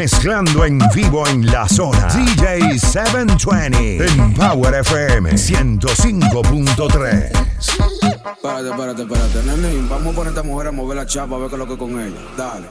mezclando en vivo en la zona. DJ 720 en Power FM 105.3. Párate, párate, párate, nene, vamos a poner esta mujer a mover la chapa, a ver qué es lo que con ella. Dale.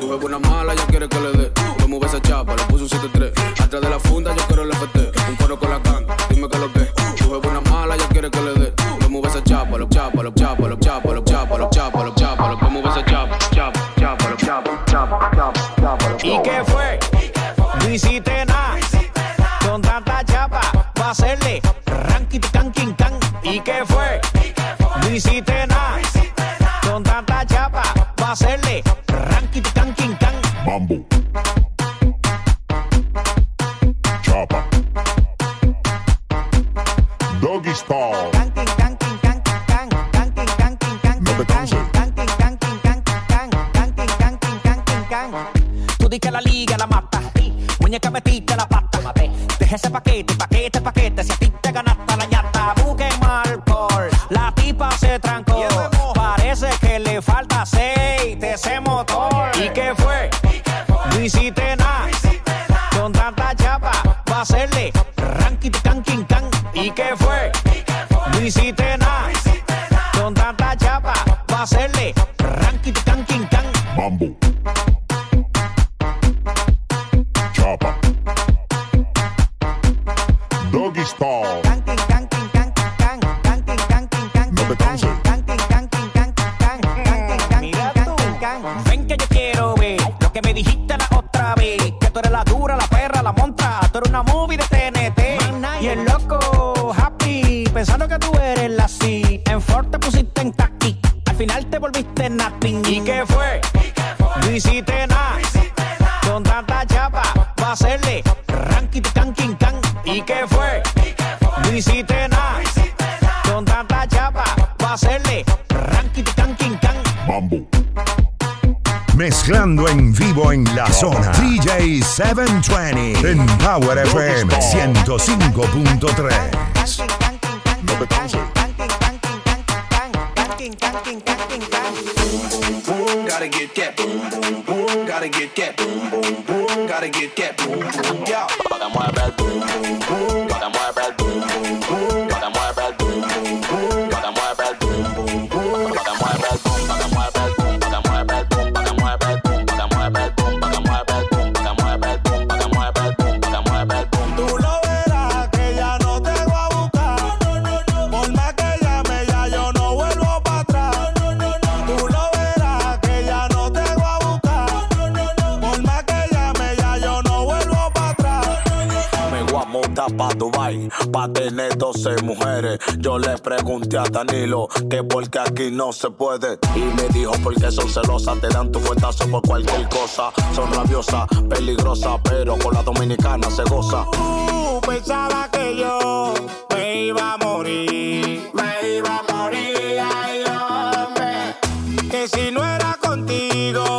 Tuve buena mala, ya quiere que le dé. No mueve esa chapa, le puse un 7-3. Atrás de la funda, yo quiero el FT. Un coro con la canta, dime que lo que. Tuve buena mala, ya quiere que le dé. No mueve esa chapa, lo chapa, lo chapa, lo chapa, lo chapa, lo chapa, lo chapa, lo mueve esa chapa, chapa, chapa, lo chapa, chapa, chapa, chapa. ¿Y qué fue? No hiciste nada. Con tanta chapa, va a hacerle. Tú di que la liga la mata. Muñeca metiste la pata. Deje ese paquete, paquete, paquete. Si a ti te ganaste la ñata, buque alcohol. La tipa se trancó. Parece que le falta aceite ese motor. ¿Y qué fue? No hiciste nada. Con tanta chapa, va a hacerle ranking, canquin, can. ¿Y qué fue? No hiciste nada. Con tanta chapa, va a hacerle. tú eres la sí. En Ford te pusiste en taqui. Al final te volviste natin. ¿Y qué fue? ¿Y qué fue? No hiciste nada. Con tanta chapa, va a hacerle ranking can, can, ¿Y qué fue? ¿Y qué? No Con tanta chapa, va a hacerle ranking can, can, Mezclando en vivo en la zona. DJ 720 en Power FM 105.3. me bounce. Gotta get that boom, boom, gotta get that boom, boom, boom, gotta get that boom, boom, yeah. Boom, boom. pa' Dubai, pa' tener 12 mujeres. Yo le pregunté a Danilo que porque aquí no se puede. Y me dijo porque son celosas, te dan tu fuertazo por cualquier cosa. Son rabiosas, peligrosas, pero con la dominicana se goza. Uh, pensaba que yo me iba a morir, me iba a morir, ay hombre. Que si no era contigo.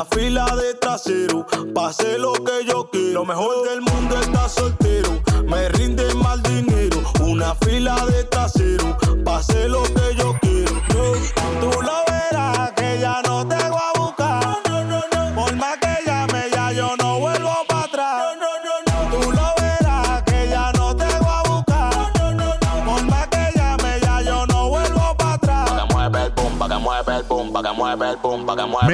la fila de trasero, pase lo que yo quiero. Lo mejor del mundo está soltero, me rinde mal dinero. Una fila de trasero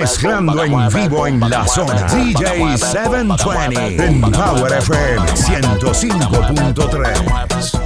mezclando en vivo en la zona. DJ 720 en Power FM 105.3.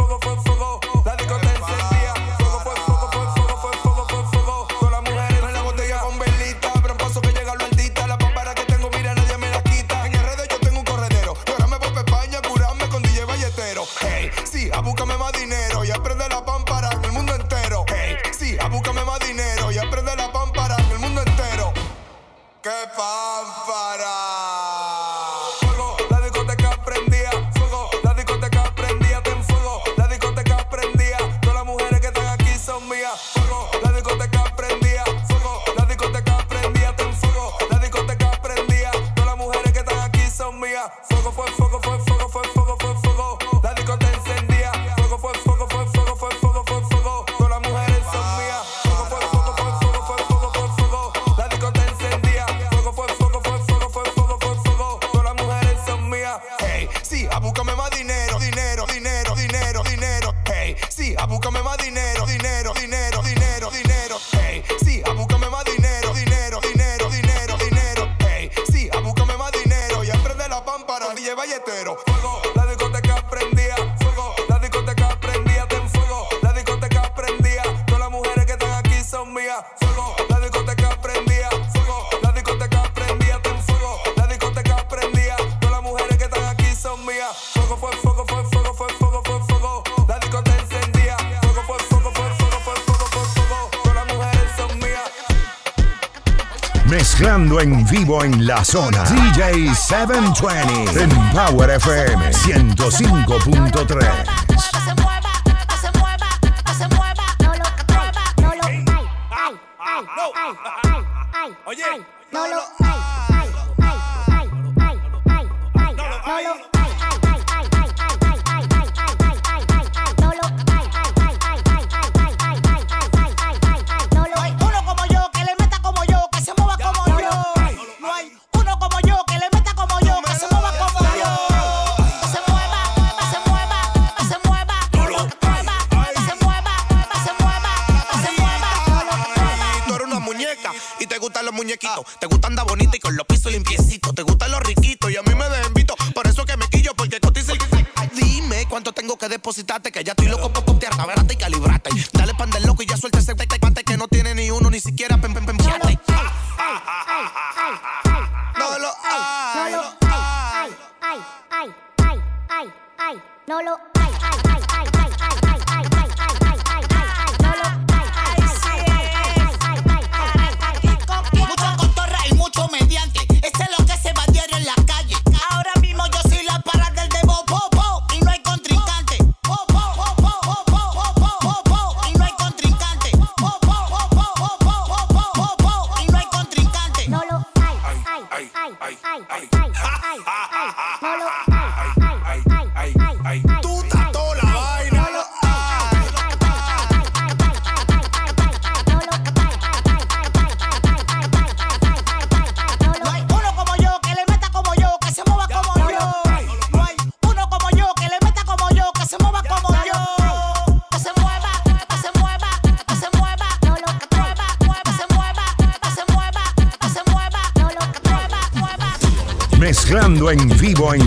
lámpara. En vivo en la zona. DJ 720 en Power FM 105.3. Te que depositarte, que ya estoy loco por pontear, y calibrate. Dale pan del loco y ya suelta ese pante que no tiene ni uno, ni siquiera pem pem pem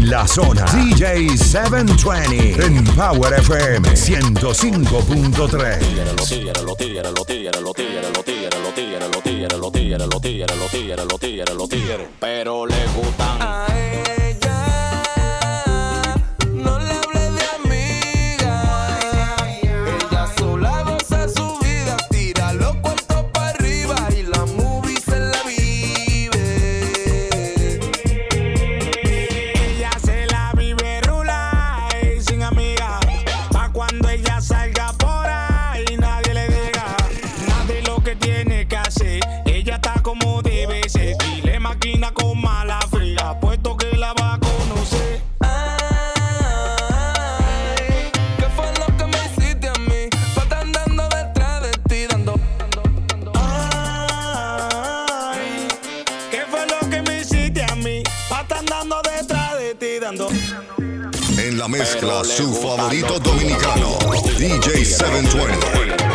en la zona. DJ 720 en Power FM 105.3. Pero le gustan. En la mezcla, su favorito dominicano, DJ 720.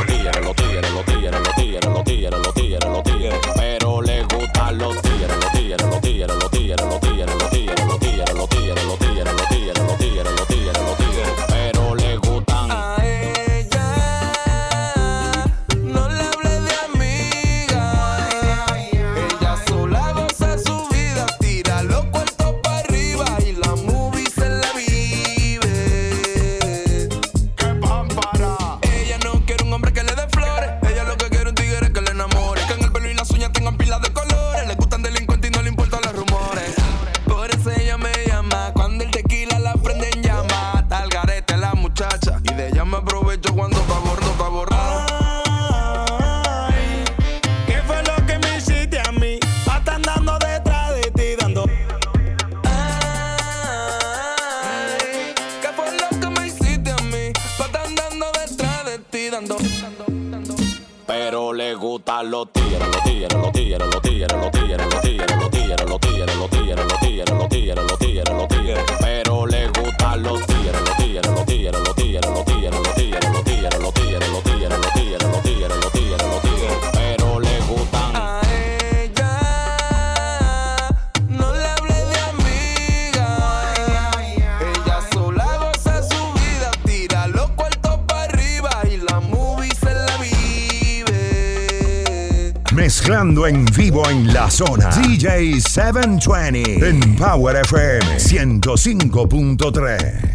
a los tigres, los tigres, los tigres, los tigres, los tigres, los. en vivo en la zona. DJ 720 en Power FM 105.3.